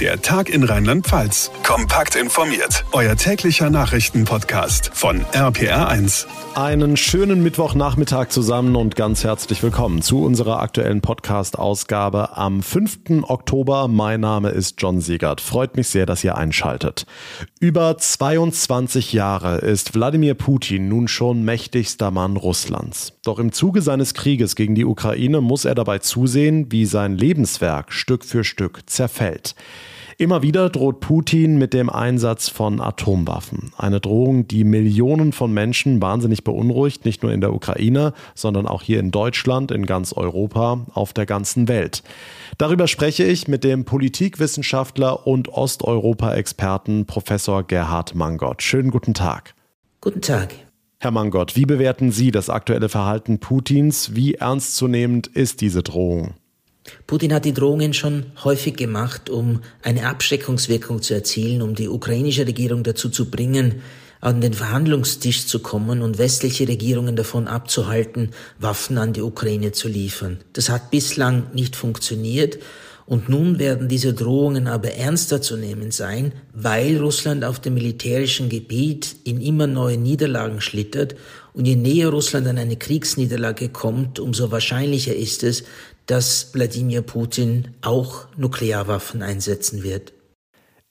Der Tag in Rheinland-Pfalz. Kompakt informiert. Euer täglicher Nachrichtenpodcast von RPR1. Einen schönen Mittwochnachmittag zusammen und ganz herzlich willkommen zu unserer aktuellen Podcast-Ausgabe am 5. Oktober. Mein Name ist John Siegert. Freut mich sehr, dass ihr einschaltet. Über 22 Jahre ist Wladimir Putin nun schon mächtigster Mann Russlands. Doch im Zuge seines Krieges gegen die Ukraine muss er dabei zusehen, wie sein Lebenswerk Stück für Stück zerfällt. Immer wieder droht Putin mit dem Einsatz von Atomwaffen. Eine Drohung, die Millionen von Menschen wahnsinnig beunruhigt, nicht nur in der Ukraine, sondern auch hier in Deutschland, in ganz Europa, auf der ganzen Welt. Darüber spreche ich mit dem Politikwissenschaftler und Osteuropa-Experten Professor Gerhard Mangott. Schönen guten Tag. Guten Tag. Herr Mangott, wie bewerten Sie das aktuelle Verhalten Putins? Wie ernstzunehmend ist diese Drohung? Putin hat die Drohungen schon häufig gemacht, um eine Abschreckungswirkung zu erzielen, um die ukrainische Regierung dazu zu bringen, an den Verhandlungstisch zu kommen und westliche Regierungen davon abzuhalten, Waffen an die Ukraine zu liefern. Das hat bislang nicht funktioniert und nun werden diese Drohungen aber ernster zu nehmen sein, weil Russland auf dem militärischen Gebiet in immer neue Niederlagen schlittert und je näher Russland an eine Kriegsniederlage kommt, umso wahrscheinlicher ist es, dass Wladimir Putin auch Nuklearwaffen einsetzen wird.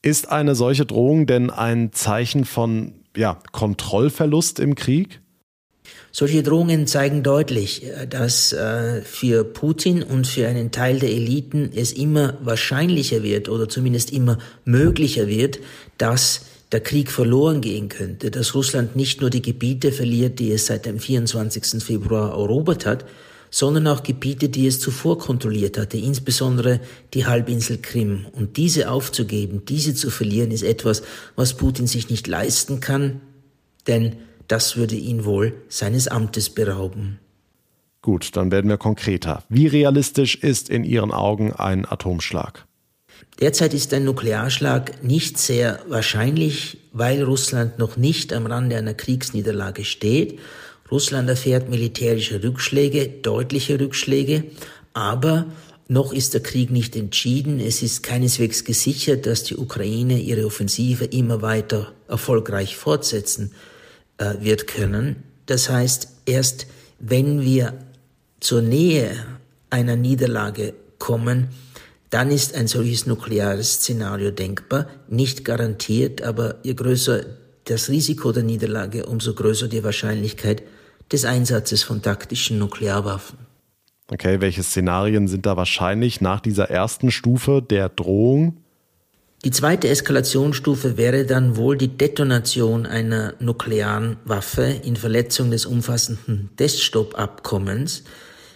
Ist eine solche Drohung denn ein Zeichen von ja, Kontrollverlust im Krieg? Solche Drohungen zeigen deutlich, äh, dass äh, für Putin und für einen Teil der Eliten es immer wahrscheinlicher wird oder zumindest immer möglicher wird, dass der Krieg verloren gehen könnte, dass Russland nicht nur die Gebiete verliert, die es seit dem 24. Februar erobert hat, sondern auch Gebiete, die es zuvor kontrolliert hatte, insbesondere die Halbinsel Krim. Und diese aufzugeben, diese zu verlieren, ist etwas, was Putin sich nicht leisten kann, denn das würde ihn wohl seines Amtes berauben. Gut, dann werden wir konkreter. Wie realistisch ist in Ihren Augen ein Atomschlag? Derzeit ist ein Nuklearschlag nicht sehr wahrscheinlich, weil Russland noch nicht am Rande einer Kriegsniederlage steht Russland erfährt militärische Rückschläge, deutliche Rückschläge, aber noch ist der Krieg nicht entschieden. Es ist keineswegs gesichert, dass die Ukraine ihre Offensive immer weiter erfolgreich fortsetzen äh, wird können. Das heißt, erst wenn wir zur Nähe einer Niederlage kommen, dann ist ein solches nukleares Szenario denkbar. Nicht garantiert, aber je größer das Risiko der Niederlage, umso größer die Wahrscheinlichkeit des Einsatzes von taktischen Nuklearwaffen. Okay, welche Szenarien sind da wahrscheinlich nach dieser ersten Stufe der Drohung? Die zweite Eskalationsstufe wäre dann wohl die Detonation einer nuklearen Waffe in Verletzung des umfassenden Teststoppabkommens,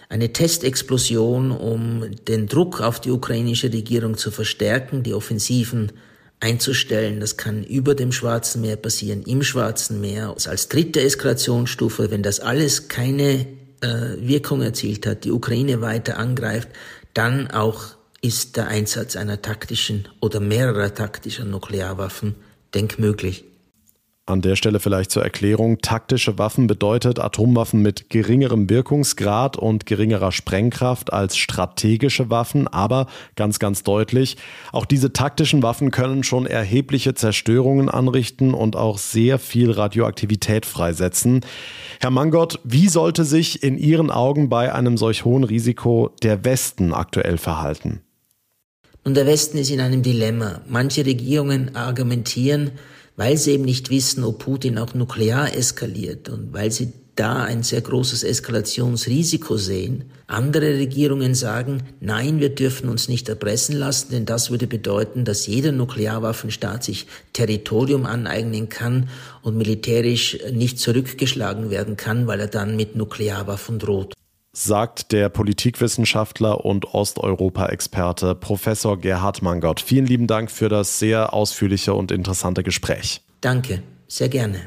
eine Testexplosion, um den Druck auf die ukrainische Regierung zu verstärken, die Offensiven einzustellen. Das kann über dem Schwarzen Meer passieren, im Schwarzen Meer. Als dritte Eskalationsstufe, wenn das alles keine äh, Wirkung erzielt hat, die Ukraine weiter angreift, dann auch ist der Einsatz einer taktischen oder mehrerer taktischer Nuklearwaffen denkmöglich. An der Stelle vielleicht zur Erklärung. Taktische Waffen bedeutet Atomwaffen mit geringerem Wirkungsgrad und geringerer Sprengkraft als strategische Waffen. Aber ganz, ganz deutlich, auch diese taktischen Waffen können schon erhebliche Zerstörungen anrichten und auch sehr viel Radioaktivität freisetzen. Herr Mangott, wie sollte sich in Ihren Augen bei einem solch hohen Risiko der Westen aktuell verhalten? Und der Westen ist in einem Dilemma. Manche Regierungen argumentieren, weil sie eben nicht wissen, ob Putin auch nuklear eskaliert und weil sie da ein sehr großes Eskalationsrisiko sehen. Andere Regierungen sagen, nein, wir dürfen uns nicht erpressen lassen, denn das würde bedeuten, dass jeder Nuklearwaffenstaat sich Territorium aneignen kann und militärisch nicht zurückgeschlagen werden kann, weil er dann mit Nuklearwaffen droht sagt der Politikwissenschaftler und Osteuropa-Experte Professor Gerhard Mangott. Vielen lieben Dank für das sehr ausführliche und interessante Gespräch. Danke, sehr gerne.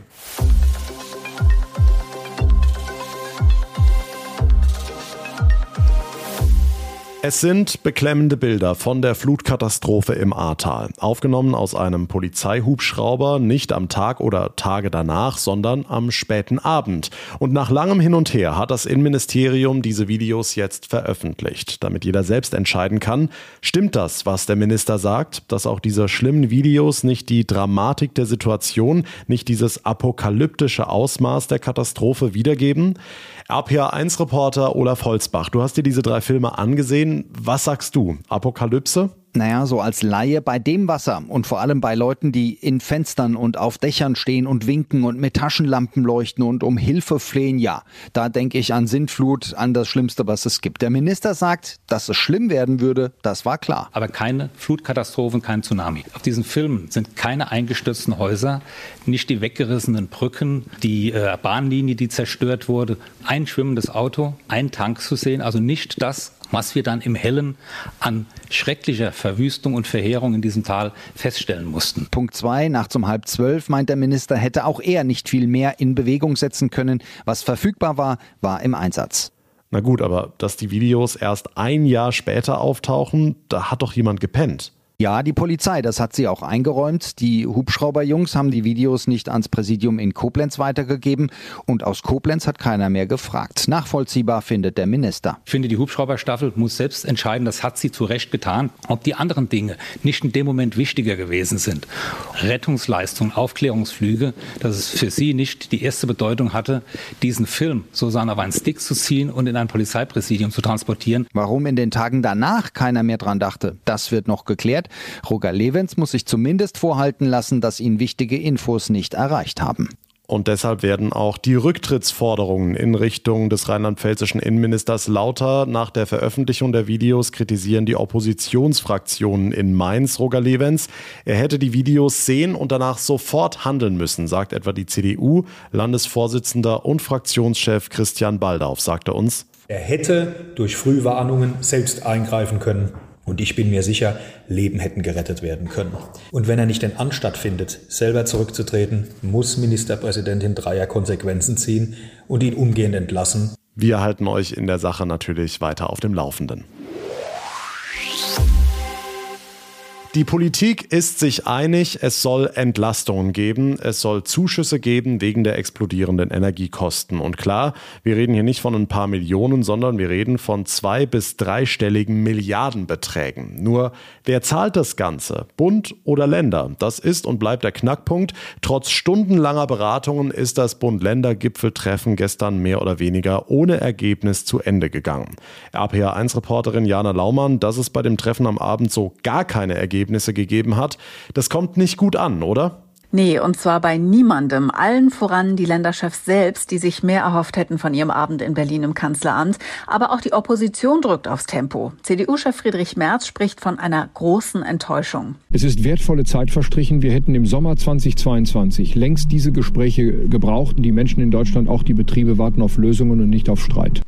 Es sind beklemmende Bilder von der Flutkatastrophe im Ahrtal, aufgenommen aus einem Polizeihubschrauber, nicht am Tag oder Tage danach, sondern am späten Abend. Und nach langem Hin und Her hat das Innenministerium diese Videos jetzt veröffentlicht, damit jeder selbst entscheiden kann, stimmt das, was der Minister sagt, dass auch diese schlimmen Videos nicht die Dramatik der Situation, nicht dieses apokalyptische Ausmaß der Katastrophe wiedergeben? RPA1-Reporter Olaf Holzbach, du hast dir diese drei Filme angesehen. Was sagst du? Apokalypse? Naja, so als Laie bei dem Wasser und vor allem bei Leuten, die in Fenstern und auf Dächern stehen und winken und mit Taschenlampen leuchten und um Hilfe flehen, ja, da denke ich an Sintflut, an das Schlimmste, was es gibt. Der Minister sagt, dass es schlimm werden würde, das war klar. Aber keine Flutkatastrophen, kein Tsunami. Auf diesen Filmen sind keine eingestürzten Häuser, nicht die weggerissenen Brücken, die äh, Bahnlinie, die zerstört wurde, ein schwimmendes Auto, ein Tank zu sehen, also nicht das, was wir dann im Hellen an schrecklicher Verwüstung und Verheerung in diesem Tal feststellen mussten. Punkt zwei, nachts um halb zwölf, meint der Minister, hätte auch er nicht viel mehr in Bewegung setzen können. Was verfügbar war, war im Einsatz. Na gut, aber dass die Videos erst ein Jahr später auftauchen, da hat doch jemand gepennt. Ja, die Polizei, das hat sie auch eingeräumt. Die Hubschrauberjungs haben die Videos nicht ans Präsidium in Koblenz weitergegeben und aus Koblenz hat keiner mehr gefragt. Nachvollziehbar findet der Minister. Ich finde, die Hubschrauberstaffel muss selbst entscheiden, das hat sie zu Recht getan, ob die anderen Dinge nicht in dem Moment wichtiger gewesen sind. Rettungsleistung, Aufklärungsflüge, dass es für sie nicht die erste Bedeutung hatte, diesen Film sozusagen auf einen Stick zu ziehen und in ein Polizeipräsidium zu transportieren. Warum in den Tagen danach keiner mehr dran dachte, das wird noch geklärt. Roger Levens muss sich zumindest vorhalten lassen, dass ihn wichtige Infos nicht erreicht haben. Und deshalb werden auch die Rücktrittsforderungen in Richtung des rheinland-pfälzischen Innenministers lauter. Nach der Veröffentlichung der Videos kritisieren die Oppositionsfraktionen in Mainz Roger Levens. Er hätte die Videos sehen und danach sofort handeln müssen, sagt etwa die CDU. Landesvorsitzender und Fraktionschef Christian Baldauf sagte uns. Er hätte durch Frühwarnungen selbst eingreifen können und ich bin mir sicher, Leben hätten gerettet werden können. Und wenn er nicht den Anstatt findet, selber zurückzutreten, muss Ministerpräsidentin Dreier Konsequenzen ziehen und ihn umgehend entlassen. Wir halten euch in der Sache natürlich weiter auf dem Laufenden. Die Politik ist sich einig, es soll Entlastungen geben, es soll Zuschüsse geben wegen der explodierenden Energiekosten. Und klar, wir reden hier nicht von ein paar Millionen, sondern wir reden von zwei bis dreistelligen Milliardenbeträgen. Nur, wer zahlt das Ganze? Bund oder Länder? Das ist und bleibt der Knackpunkt. Trotz stundenlanger Beratungen ist das Bund-Länder-Gipfeltreffen gestern mehr oder weniger ohne Ergebnis zu Ende gegangen. RPA1-Reporterin Jana Laumann, dass es bei dem Treffen am Abend so gar keine Ergebnisse Ergebnisse gegeben hat. Das kommt nicht gut an, oder? Nee, und zwar bei niemandem. Allen voran die Länderchefs selbst, die sich mehr erhofft hätten von ihrem Abend in Berlin im Kanzleramt. Aber auch die Opposition drückt aufs Tempo. CDU-Chef Friedrich Merz spricht von einer großen Enttäuschung. Es ist wertvolle Zeit verstrichen. Wir hätten im Sommer 2022 längst diese Gespräche gebraucht. Die Menschen in Deutschland, auch die Betriebe, warten auf Lösungen und nicht auf Streit.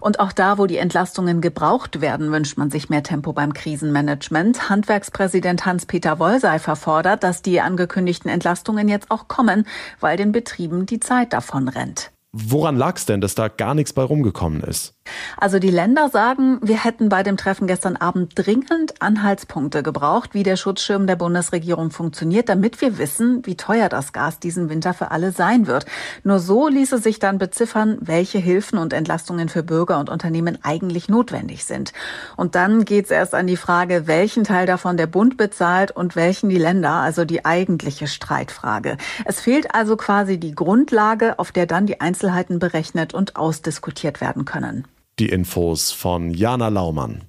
Und auch da, wo die Entlastungen gebraucht werden, wünscht man sich mehr Tempo beim Krisenmanagement. Handwerkspräsident Hans-Peter Wollseifer fordert, dass die angekündigten Entlastungen Entlastungen jetzt auch kommen, weil den Betrieben die Zeit davon rennt. Woran lag es denn, dass da gar nichts bei rumgekommen ist? Also die Länder sagen, wir hätten bei dem Treffen gestern Abend dringend Anhaltspunkte gebraucht, wie der Schutzschirm der Bundesregierung funktioniert, damit wir wissen, wie teuer das Gas diesen Winter für alle sein wird. Nur so ließe sich dann beziffern, welche Hilfen und Entlastungen für Bürger und Unternehmen eigentlich notwendig sind. Und dann geht es erst an die Frage, welchen Teil davon der Bund bezahlt und welchen die Länder, also die eigentliche Streitfrage. Es fehlt also quasi die Grundlage, auf der dann die Einzelheiten berechnet und ausdiskutiert werden können. Die Infos von Jana Laumann.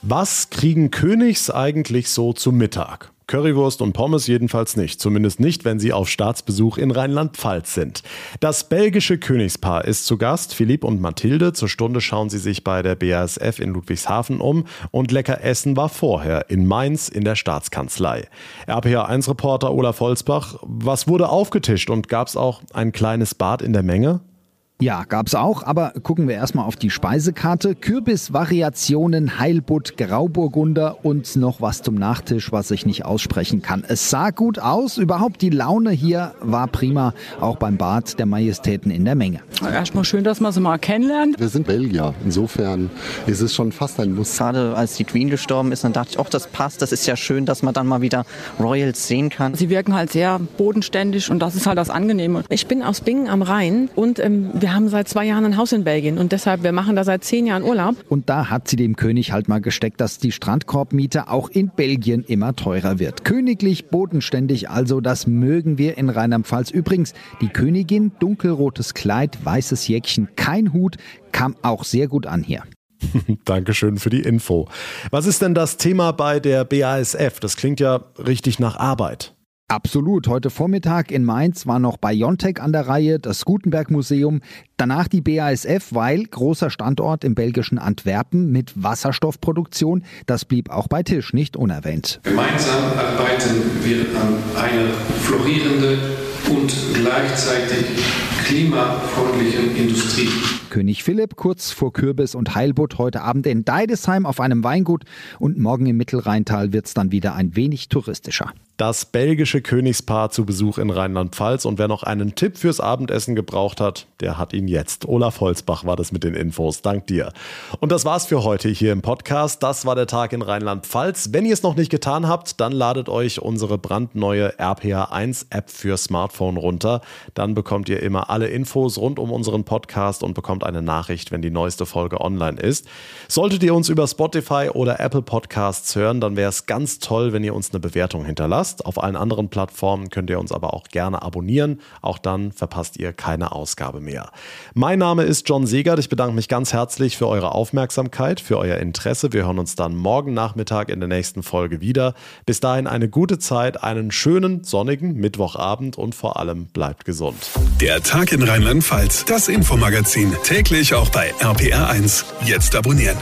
Was kriegen Königs eigentlich so zu Mittag? Currywurst und Pommes jedenfalls nicht, zumindest nicht, wenn sie auf Staatsbesuch in Rheinland-Pfalz sind. Das belgische Königspaar ist zu Gast, Philipp und Mathilde. Zur Stunde schauen sie sich bei der BASF in Ludwigshafen um und lecker Essen war vorher in Mainz in der Staatskanzlei. RPA1-Reporter Olaf Holzbach, was wurde aufgetischt und gab es auch ein kleines Bad in der Menge? Ja, gab's auch, aber gucken wir erstmal auf die Speisekarte. Kürbisvariationen, Heilbutt, Grauburgunder und noch was zum Nachtisch, was ich nicht aussprechen kann. Es sah gut aus, überhaupt die Laune hier war prima, auch beim Bad der Majestäten in der Menge. Erstmal schön, dass man sie mal kennenlernt. Wir sind Belgier, insofern ist es schon fast ein Muss. Gerade als die Queen gestorben ist, dann dachte ich, auch das passt, das ist ja schön, dass man dann mal wieder Royals sehen kann. Sie wirken halt sehr bodenständig und das ist halt das Angenehme. Ich bin aus Bingen am Rhein und ähm, wir haben seit zwei Jahren ein Haus in Belgien und deshalb, wir machen da seit zehn Jahren Urlaub. Und da hat sie dem König halt mal gesteckt, dass die Strandkorbmiete auch in Belgien immer teurer wird. Königlich bodenständig also, das mögen wir in Rheinland-Pfalz. Übrigens, die Königin, dunkelrotes Kleid, weißes Jäckchen, kein Hut, kam auch sehr gut an hier. Dankeschön für die Info. Was ist denn das Thema bei der BASF? Das klingt ja richtig nach Arbeit. Absolut. Heute Vormittag in Mainz war noch Biontech an der Reihe, das Gutenberg Museum, danach die BASF, weil großer Standort im belgischen Antwerpen mit Wasserstoffproduktion, das blieb auch bei Tisch nicht unerwähnt. Gemeinsam arbeiten wir an einer florierenden und gleichzeitig klimafreundlichen Industrie. König Philipp kurz vor Kürbis und Heilbutt heute Abend in Deidesheim auf einem Weingut und morgen im Mittelrheintal wird es dann wieder ein wenig touristischer. Das belgische Königspaar zu Besuch in Rheinland-Pfalz und wer noch einen Tipp fürs Abendessen gebraucht hat, der hat ihn jetzt. Olaf Holzbach war das mit den Infos. Dank dir. Und das war's für heute hier im Podcast. Das war der Tag in Rheinland-Pfalz. Wenn ihr es noch nicht getan habt, dann ladet euch unsere brandneue RPA1 App für Smartphone runter. Dann bekommt ihr immer alle Infos rund um unseren Podcast und bekommt eine Nachricht, wenn die neueste Folge online ist. Solltet ihr uns über Spotify oder Apple Podcasts hören, dann wäre es ganz toll, wenn ihr uns eine Bewertung hinterlasst. Auf allen anderen Plattformen könnt ihr uns aber auch gerne abonnieren. Auch dann verpasst ihr keine Ausgabe mehr. Mein Name ist John Segert. Ich bedanke mich ganz herzlich für eure Aufmerksamkeit, für euer Interesse. Wir hören uns dann morgen Nachmittag in der nächsten Folge wieder. Bis dahin eine gute Zeit, einen schönen sonnigen Mittwochabend und vor allem bleibt gesund. Der Tag in Rheinland-Pfalz, das Infomagazin, täglich auch bei RPR1. Jetzt abonnieren.